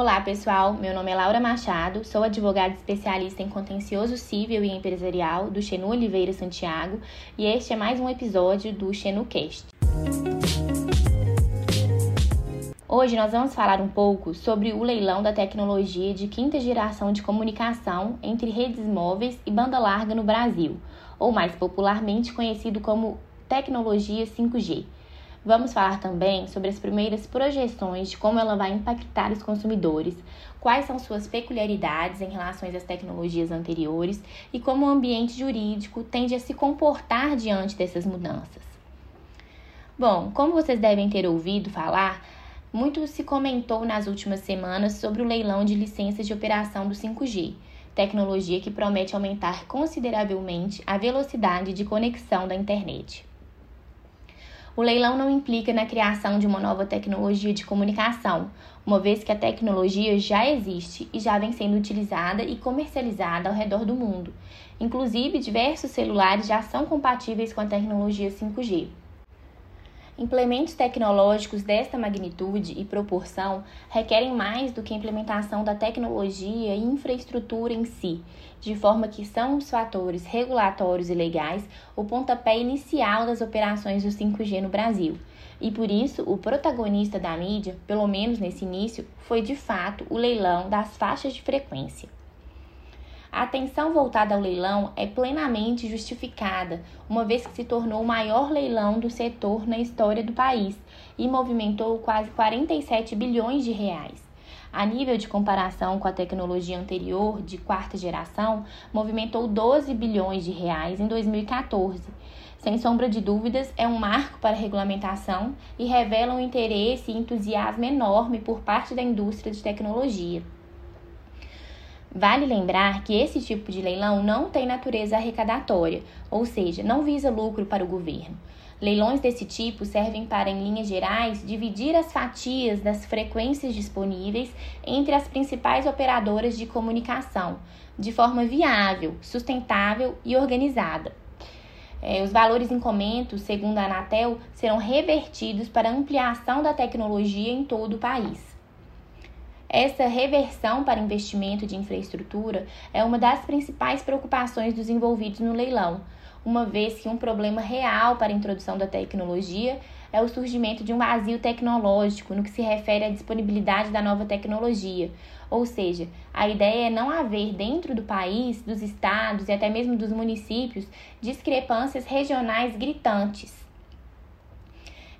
Olá, pessoal. Meu nome é Laura Machado, sou advogada especialista em contencioso civil e empresarial do Xenu Oliveira Santiago e este é mais um episódio do XenuCast. Hoje nós vamos falar um pouco sobre o leilão da tecnologia de quinta geração de comunicação entre redes móveis e banda larga no Brasil, ou mais popularmente conhecido como tecnologia 5G. Vamos falar também sobre as primeiras projeções de como ela vai impactar os consumidores, quais são suas peculiaridades em relação às tecnologias anteriores e como o ambiente jurídico tende a se comportar diante dessas mudanças. Bom, como vocês devem ter ouvido falar, muito se comentou nas últimas semanas sobre o leilão de licenças de operação do 5G, tecnologia que promete aumentar consideravelmente a velocidade de conexão da internet. O leilão não implica na criação de uma nova tecnologia de comunicação, uma vez que a tecnologia já existe e já vem sendo utilizada e comercializada ao redor do mundo. Inclusive, diversos celulares já são compatíveis com a tecnologia 5G. Implementos tecnológicos desta magnitude e proporção requerem mais do que a implementação da tecnologia e infraestrutura em si, de forma que são os fatores regulatórios e legais o pontapé inicial das operações do 5G no Brasil. E por isso, o protagonista da mídia, pelo menos nesse início, foi de fato o leilão das faixas de frequência. A atenção voltada ao leilão é plenamente justificada, uma vez que se tornou o maior leilão do setor na história do país e movimentou quase 47 bilhões de reais. A nível de comparação com a tecnologia anterior, de quarta geração, movimentou 12 bilhões de reais em 2014. Sem sombra de dúvidas, é um marco para a regulamentação e revela um interesse e entusiasmo enorme por parte da indústria de tecnologia. Vale lembrar que esse tipo de leilão não tem natureza arrecadatória, ou seja, não visa lucro para o governo. Leilões desse tipo servem para, em linhas gerais, dividir as fatias das frequências disponíveis entre as principais operadoras de comunicação, de forma viável, sustentável e organizada. É, os valores em comento, segundo a Anatel, serão revertidos para ampliação da tecnologia em todo o país. Essa reversão para investimento de infraestrutura é uma das principais preocupações dos envolvidos no leilão, uma vez que um problema real para a introdução da tecnologia é o surgimento de um vazio tecnológico no que se refere à disponibilidade da nova tecnologia. Ou seja, a ideia é não haver dentro do país, dos estados e até mesmo dos municípios discrepâncias regionais gritantes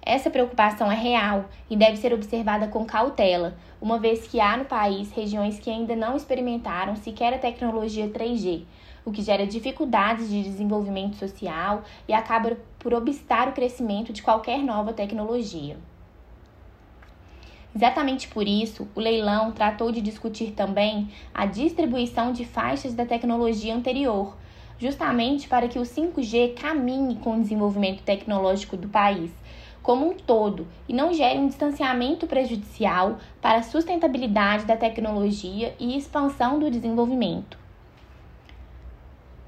essa preocupação é real e deve ser observada com cautela, uma vez que há no país regiões que ainda não experimentaram sequer a tecnologia 3G, o que gera dificuldades de desenvolvimento social e acaba por obstar o crescimento de qualquer nova tecnologia. Exatamente por isso, o leilão tratou de discutir também a distribuição de faixas da tecnologia anterior, justamente para que o 5G caminhe com o desenvolvimento tecnológico do país como um todo e não gere um distanciamento prejudicial para a sustentabilidade da tecnologia e expansão do desenvolvimento.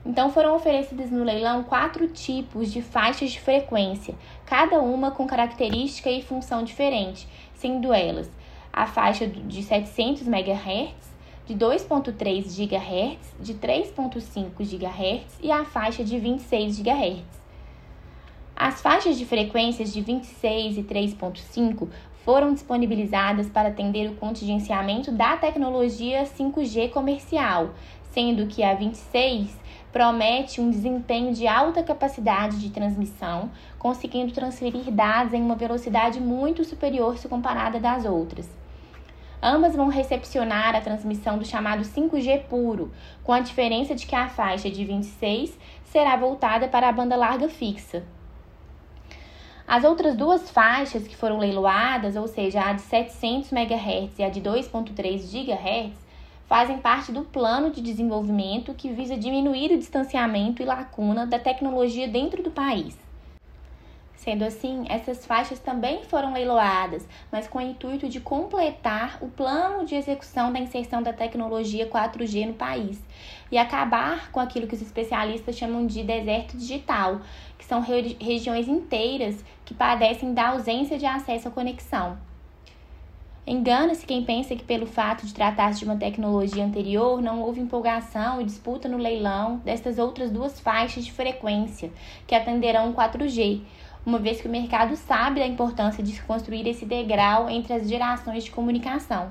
Então foram oferecidas no leilão quatro tipos de faixas de frequência, cada uma com característica e função diferente, sendo elas a faixa de 700 MHz, de 2.3 GHz, de 3.5 GHz e a faixa de 26 GHz. As faixas de frequências de 26 e 3.5 foram disponibilizadas para atender o contingenciamento da tecnologia 5G comercial, sendo que a 26 promete um desempenho de alta capacidade de transmissão, conseguindo transferir dados em uma velocidade muito superior se comparada das outras. Ambas vão recepcionar a transmissão do chamado 5G puro, com a diferença de que a faixa de 26 será voltada para a banda larga fixa, as outras duas faixas que foram leiloadas, ou seja, a de 700 MHz e a de 2.3 GHz, fazem parte do plano de desenvolvimento que visa diminuir o distanciamento e lacuna da tecnologia dentro do país. Sendo assim, essas faixas também foram leiloadas, mas com o intuito de completar o plano de execução da inserção da tecnologia 4G no país e acabar com aquilo que os especialistas chamam de deserto digital, que são regiões inteiras que padecem da ausência de acesso à conexão. Engana-se quem pensa que, pelo fato de tratar-se de uma tecnologia anterior, não houve empolgação e disputa no leilão destas outras duas faixas de frequência que atenderão o 4G, uma vez que o mercado sabe da importância de se construir esse degrau entre as gerações de comunicação.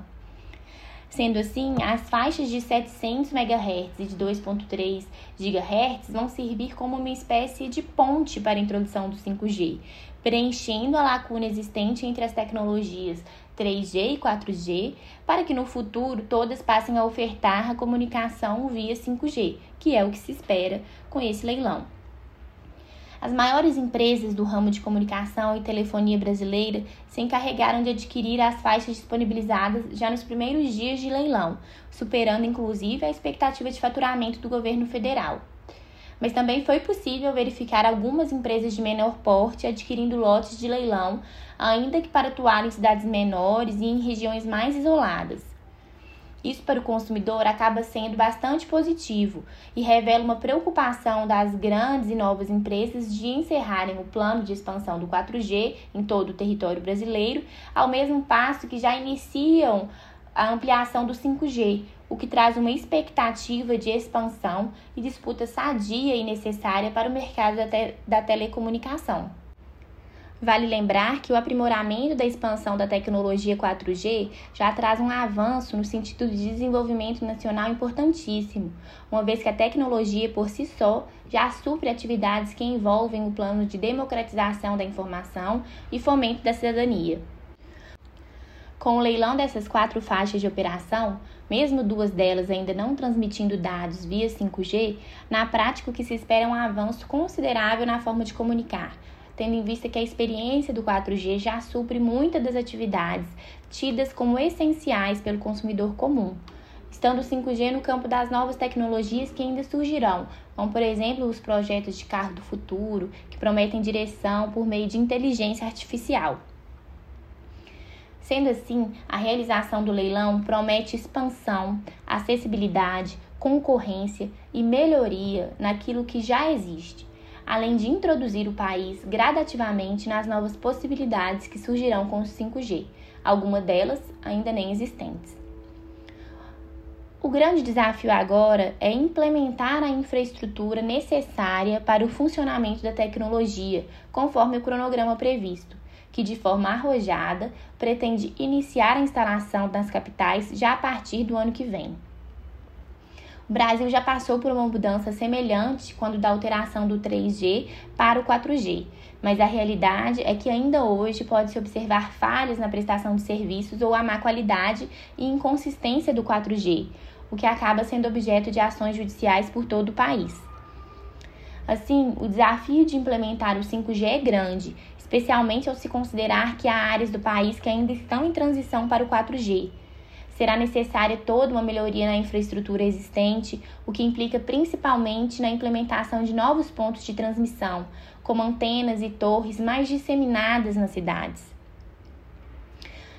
Sendo assim, as faixas de 700 MHz e de 2.3 GHz vão servir como uma espécie de ponte para a introdução do 5G, preenchendo a lacuna existente entre as tecnologias 3G e 4G, para que no futuro todas passem a ofertar a comunicação via 5G, que é o que se espera com esse leilão. As maiores empresas do ramo de comunicação e telefonia brasileira se encarregaram de adquirir as faixas disponibilizadas já nos primeiros dias de leilão, superando inclusive a expectativa de faturamento do governo federal. Mas também foi possível verificar algumas empresas de menor porte adquirindo lotes de leilão, ainda que para atuar em cidades menores e em regiões mais isoladas. Isso para o consumidor acaba sendo bastante positivo e revela uma preocupação das grandes e novas empresas de encerrarem o plano de expansão do 4G em todo o território brasileiro, ao mesmo passo que já iniciam a ampliação do 5G, o que traz uma expectativa de expansão e disputa sadia e necessária para o mercado da, te da telecomunicação. Vale lembrar que o aprimoramento da expansão da tecnologia 4G já traz um avanço no sentido de desenvolvimento nacional importantíssimo, uma vez que a tecnologia por si só já supre atividades que envolvem o plano de democratização da informação e fomento da cidadania. Com o leilão dessas quatro faixas de operação, mesmo duas delas ainda não transmitindo dados via 5G, na prática o que se espera é um avanço considerável na forma de comunicar tendo em vista que a experiência do 4G já supre muitas das atividades tidas como essenciais pelo consumidor comum. Estando o 5G no campo das novas tecnologias que ainda surgirão, como por exemplo os projetos de carro do futuro, que prometem direção por meio de inteligência artificial. Sendo assim, a realização do leilão promete expansão, acessibilidade, concorrência e melhoria naquilo que já existe além de introduzir o país gradativamente nas novas possibilidades que surgirão com o 5G, algumas delas ainda nem existentes. O grande desafio agora é implementar a infraestrutura necessária para o funcionamento da tecnologia, conforme o cronograma previsto, que de forma arrojada pretende iniciar a instalação das capitais já a partir do ano que vem. O Brasil já passou por uma mudança semelhante quando da alteração do 3G para o 4G, mas a realidade é que ainda hoje pode-se observar falhas na prestação de serviços ou a má qualidade e inconsistência do 4G, o que acaba sendo objeto de ações judiciais por todo o país. Assim, o desafio de implementar o 5G é grande, especialmente ao se considerar que há áreas do país que ainda estão em transição para o 4G será necessária toda uma melhoria na infraestrutura existente, o que implica principalmente na implementação de novos pontos de transmissão, como antenas e torres mais disseminadas nas cidades.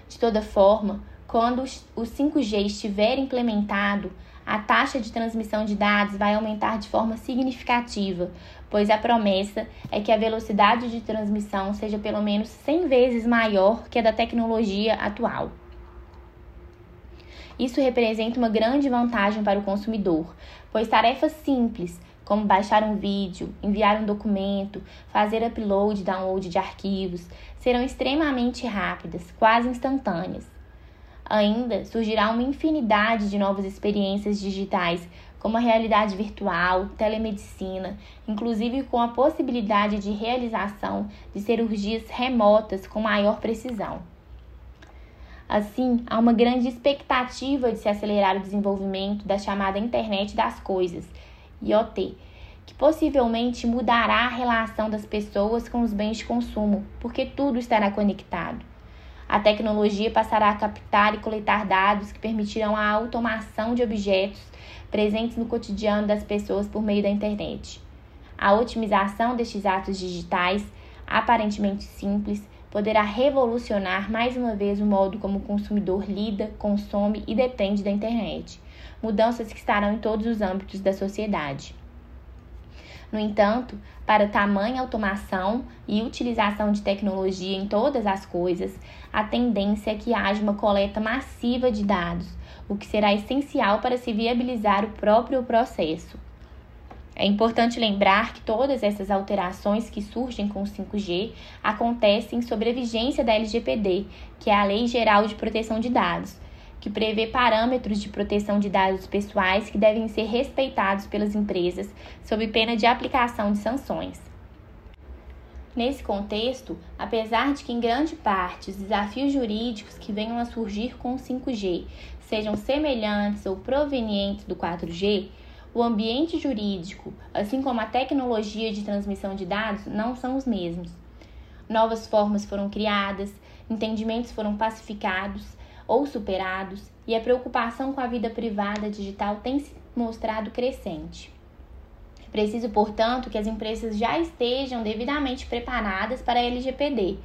De toda forma, quando o 5G estiver implementado, a taxa de transmissão de dados vai aumentar de forma significativa, pois a promessa é que a velocidade de transmissão seja pelo menos 100 vezes maior que a da tecnologia atual. Isso representa uma grande vantagem para o consumidor, pois tarefas simples, como baixar um vídeo, enviar um documento, fazer upload e download de arquivos, serão extremamente rápidas, quase instantâneas. Ainda surgirá uma infinidade de novas experiências digitais, como a realidade virtual, telemedicina, inclusive com a possibilidade de realização de cirurgias remotas com maior precisão. Assim, há uma grande expectativa de se acelerar o desenvolvimento da chamada Internet das Coisas, IoT, que possivelmente mudará a relação das pessoas com os bens de consumo, porque tudo estará conectado. A tecnologia passará a captar e coletar dados que permitirão a automação de objetos presentes no cotidiano das pessoas por meio da internet. A otimização destes atos digitais, aparentemente simples, poderá revolucionar mais uma vez o modo como o consumidor lida, consome e depende da internet. Mudanças que estarão em todos os âmbitos da sociedade. No entanto, para tamanha automação e utilização de tecnologia em todas as coisas, a tendência é que haja uma coleta massiva de dados, o que será essencial para se viabilizar o próprio processo. É importante lembrar que todas essas alterações que surgem com o 5G acontecem sobre a vigência da LGPD, que é a Lei Geral de Proteção de Dados, que prevê parâmetros de proteção de dados pessoais que devem ser respeitados pelas empresas, sob pena de aplicação de sanções. Nesse contexto, apesar de que em grande parte os desafios jurídicos que venham a surgir com o 5G sejam semelhantes ou provenientes do 4G, o ambiente jurídico, assim como a tecnologia de transmissão de dados, não são os mesmos. Novas formas foram criadas, entendimentos foram pacificados ou superados, e a preocupação com a vida privada digital tem se mostrado crescente. Preciso, portanto, que as empresas já estejam devidamente preparadas para a LGPD,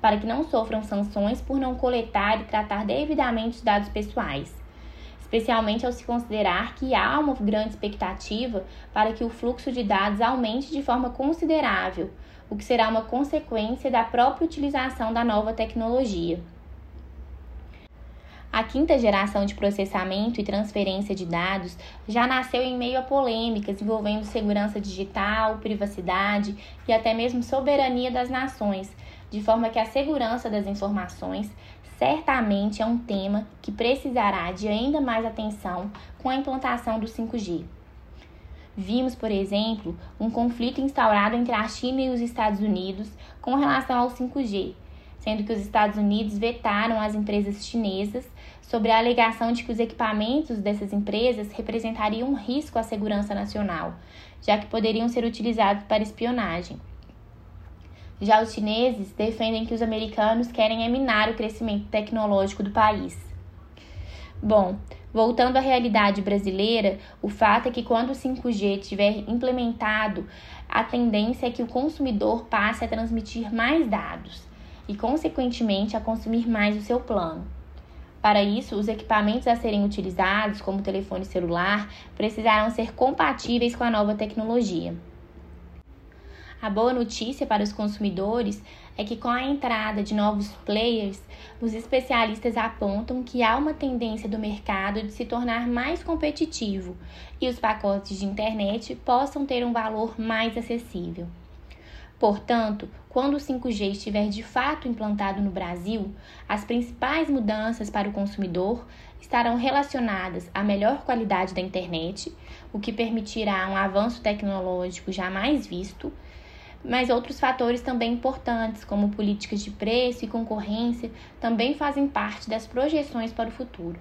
para que não sofram sanções por não coletar e tratar devidamente os dados pessoais, especialmente ao se considerar que há uma grande expectativa para que o fluxo de dados aumente de forma considerável, o que será uma consequência da própria utilização da nova tecnologia. A quinta geração de processamento e transferência de dados já nasceu em meio a polêmicas envolvendo segurança digital, privacidade e até mesmo soberania das nações, de forma que a segurança das informações certamente é um tema que precisará de ainda mais atenção com a implantação do 5G. Vimos, por exemplo, um conflito instaurado entre a China e os Estados Unidos com relação ao 5G, sendo que os Estados Unidos vetaram as empresas chinesas sobre a alegação de que os equipamentos dessas empresas representariam um risco à segurança nacional, já que poderiam ser utilizados para espionagem. Já os chineses defendem que os americanos querem minar o crescimento tecnológico do país. Bom, voltando à realidade brasileira, o fato é que quando o 5G estiver implementado, a tendência é que o consumidor passe a transmitir mais dados e, consequentemente, a consumir mais o seu plano. Para isso, os equipamentos a serem utilizados, como telefone celular, precisarão ser compatíveis com a nova tecnologia. A boa notícia para os consumidores é que, com a entrada de novos players, os especialistas apontam que há uma tendência do mercado de se tornar mais competitivo e os pacotes de internet possam ter um valor mais acessível. Portanto, quando o 5G estiver de fato implantado no Brasil, as principais mudanças para o consumidor estarão relacionadas à melhor qualidade da internet, o que permitirá um avanço tecnológico jamais visto, mas outros fatores também importantes, como políticas de preço e concorrência, também fazem parte das projeções para o futuro.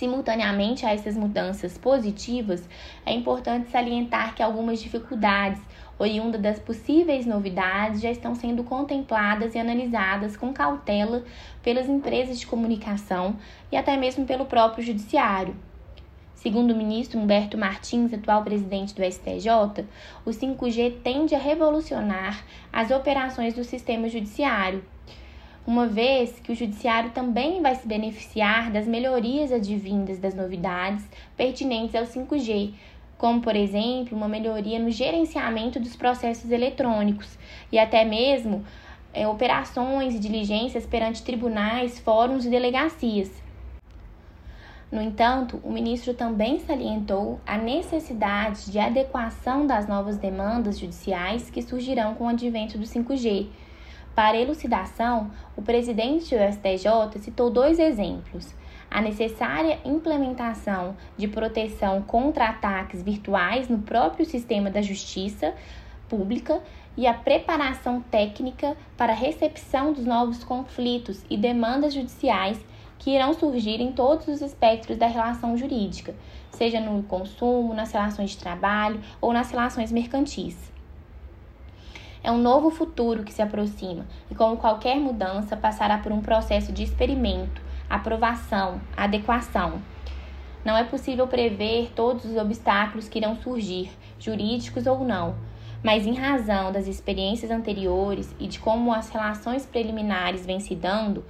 Simultaneamente a essas mudanças positivas, é importante salientar que algumas dificuldades oriunda das possíveis novidades já estão sendo contempladas e analisadas com cautela pelas empresas de comunicação e até mesmo pelo próprio judiciário. Segundo o ministro Humberto Martins, atual presidente do STJ, o 5G tende a revolucionar as operações do sistema judiciário, uma vez que o judiciário também vai se beneficiar das melhorias advindas das novidades pertinentes ao 5G, como, por exemplo, uma melhoria no gerenciamento dos processos eletrônicos e até mesmo é, operações e diligências perante tribunais, fóruns e delegacias. No entanto, o ministro também salientou a necessidade de adequação das novas demandas judiciais que surgirão com o advento do 5G. Para elucidação, o presidente do STJ citou dois exemplos: a necessária implementação de proteção contra ataques virtuais no próprio sistema da justiça pública e a preparação técnica para a recepção dos novos conflitos e demandas judiciais que irão surgir em todos os espectros da relação jurídica, seja no consumo, nas relações de trabalho ou nas relações mercantis. É um novo futuro que se aproxima e, como qualquer mudança, passará por um processo de experimento, aprovação, adequação. Não é possível prever todos os obstáculos que irão surgir, jurídicos ou não, mas em razão das experiências anteriores e de como as relações preliminares vêm se dando,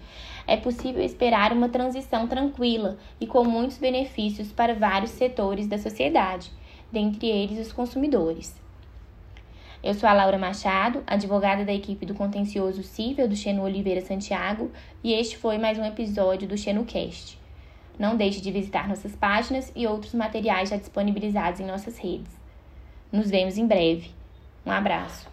é possível esperar uma transição tranquila e com muitos benefícios para vários setores da sociedade, dentre eles os consumidores. Eu sou a Laura Machado, advogada da equipe do contencioso cível do Xenu Oliveira Santiago, e este foi mais um episódio do XenuCast. Não deixe de visitar nossas páginas e outros materiais já disponibilizados em nossas redes. Nos vemos em breve. Um abraço.